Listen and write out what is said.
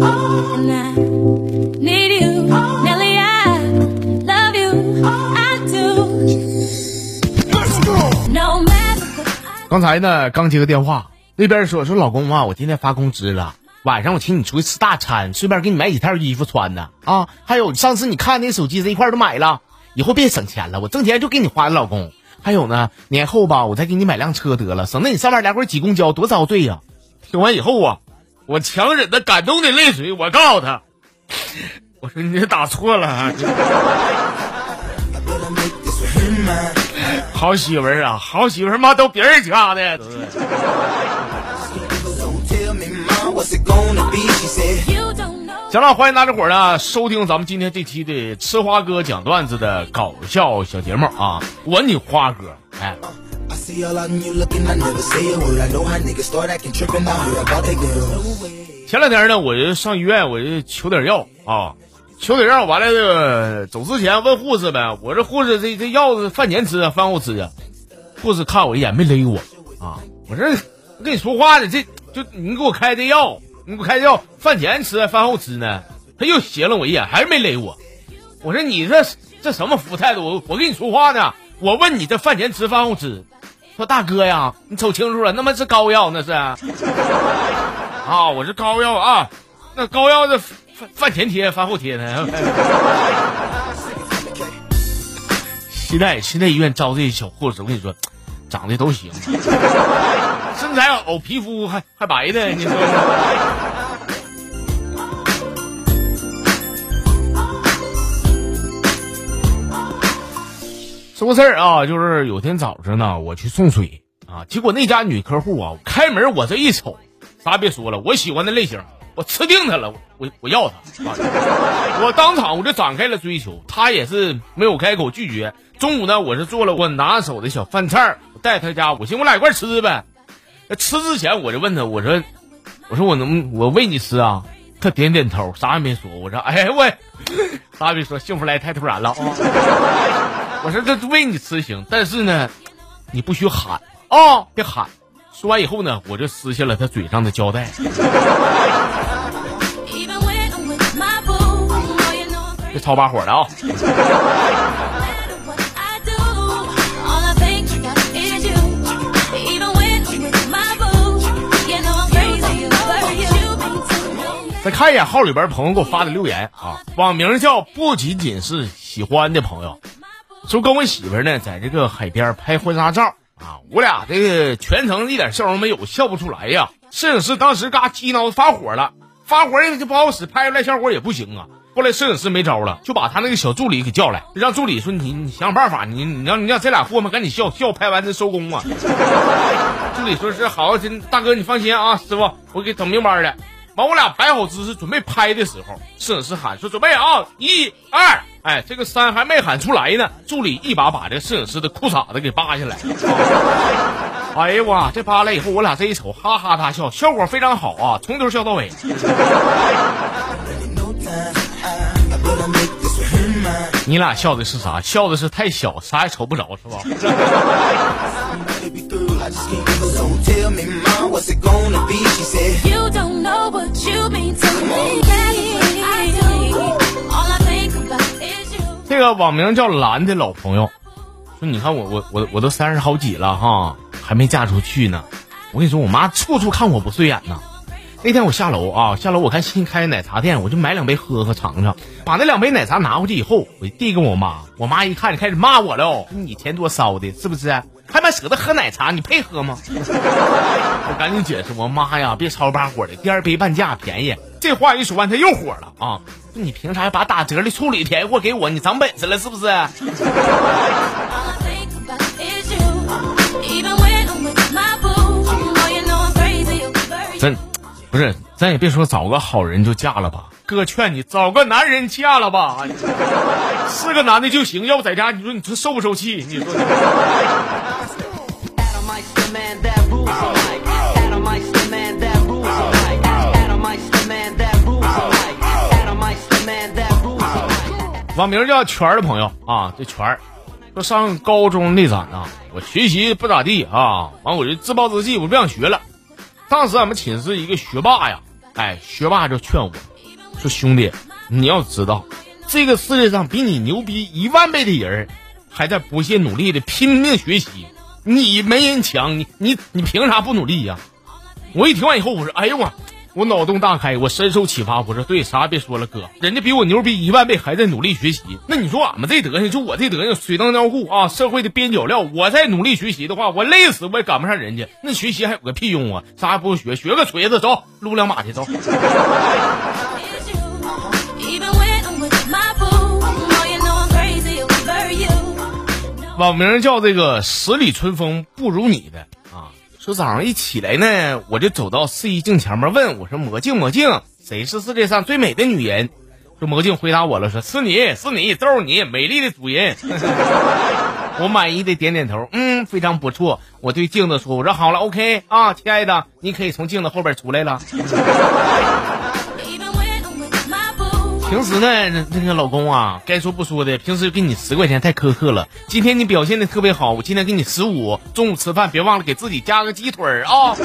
and I need you, Nelly. I love you, I do. No matter what I 刚才呢，刚接个电话，那边说说老公啊，我今天发工资了，晚上我请你出去吃大餐，顺便给你买几套衣服穿呢啊。还有上次你看那手机这一块都买了，以后别省钱了，我挣钱就给你花，老公。还有呢，年后吧，我再给你买辆车得了，省得你上班来回挤公交，多遭罪呀、听完以后啊，我强忍着感动的泪水，我告诉他，我说你打错了。好媳妇儿啊，好媳妇儿妈都别人家的，行了，欢迎大家伙儿呢收听咱们今天这期的吃花哥讲段子的搞笑小节目啊！我你花哥，哎，I see all out and you looking, I never say a word. I know how niggas start acting tripping. I heard about that girl. 前两天呢，我就上医院，我就求点药啊，求点药，完了这个走之前问护士呗，我这护士这这药是饭前吃啊，饭后吃啊？护士看我一眼没勒我啊，我这跟你说话呢，这就你给我开这药，你给我开这药，饭前吃饭后吃呢？他又斜了我一眼，还是没勒我。我说你这这什么服务态度？我我跟你说话呢，我问你这饭前吃饭后吃，说大哥呀，你瞅清楚了，那么是膏药那是。啊，我是膏药啊，那膏药是饭饭前贴，饭后贴呢。现在现在医院招这些小护士，我跟你说，长得都行，身材好，皮肤还还白的，你说说个事儿啊，就是有天早上呢，我去送水啊，结果那家女客户啊，开门我这一瞅，啥也别说了，我喜欢的类型，我吃定她了，我我要她，啊、我当场我就展开了追求，她也是没有开口拒绝。中午呢，我是做了我拿手的小饭菜儿，我带她家，我寻思我俩一块吃呗。吃之前我就问她，我说我说我能我喂你吃啊？她点点头，啥也没说。我说哎喂，啥也别说，幸福来太突然了啊。我说这为你吃行，但是呢，你不许喊啊、别喊。说完以后呢，我就撕下了他嘴上的胶带。别吵把火的啊、再看一眼号里边朋友给我发的留言啊，网名叫不仅仅是喜欢的朋友，说跟我媳妇呢在这个海边拍婚纱照啊，我俩这个全程一点笑容没有，笑不出来呀。摄影师当时嘎激恼发火了，发火也就不好使，拍出来效果也不行啊。后来摄影师没招了，就把他那个小助理给叫来，让助理说你你想想办法，你你让你让这俩货们赶紧笑笑拍完再收工啊。助理说是好，大哥你放心啊，师傅我给整明白的。完，我俩摆好姿势准备拍的时候，摄影师喊说准备啊，一二，哎，这个三还没喊出来呢，助理一把把这摄影师的裤衩子给扒下来。哎呀哇，这扒来以后，我俩这一瞅，哈哈大笑，效果非常好啊，从头笑到尾。你俩笑的是啥？笑的是太小，啥也瞅不着，是吧？这个网名叫蓝的老朋友说：“你看我我我我都三十好几了哈，还没嫁出去呢。我跟你说，我妈处处看我不顺眼呐。那天我下楼啊，下楼我看新开的奶茶店，我就买两杯喝喝尝尝。把那两杯奶茶拿回去以后，我递给我妈，我妈一看就开始骂我了，你钱多烧的，是不是？还蛮舍得喝奶茶，你配喝吗？我赶紧解释，我妈呀，别吵把火的，第二杯半价便宜。这话一说完，他又火了啊！你凭啥把打折的处理便宜货给我？你长本事了是不是 oh. 真不是，咱也别说找个好人就嫁了吧。哥劝你找个男人嫁了吧，是个男的就行，要不在家你说你说受不受气？你说 网名叫圈儿的朋友啊，这圈儿说上高中那咱啊，我学习不咋地啊，完我就自暴自弃，我不想学了。当时俺们寝室一个学霸呀，哎，学霸就劝我说：“兄弟，你要知道，这个世界上比你牛逼一万倍的人，还在不懈努力的拼命学习，你没人强，你你你凭啥不努力呀？”我一听完以后，我说：“哎呦我。”我脑洞大开，我深受启发。我说对，啥也别说了，哥，人家比我牛逼一万倍，还在努力学习。那你说俺们这德行，就我这德行，水当尿裤啊，社会的边角料。我再努力学习的话，我累死我也赶不上人家。那学习还有个屁用啊？啥也不用学，学个锤子，走，撸两把去，走。Oh. 网名叫这个十里春风不如你的啊，就早上一起来呢，我就走到试衣镜前面问我说：“魔镜魔镜，谁是世界上最美的女人？”说魔镜回答我了，说是你是你，就是你，美丽的主人。我满意的点点头，嗯，非常不错。我对镜子说：“我说好了，OK 啊，亲爱的，你可以从镜子后边出来了。平时呢，那个老公啊，该说不说的，平时给你十块钱太苛刻了。今天你表现的特别好，我今天给你十五。中午吃饭别忘了给自己加个鸡腿儿啊。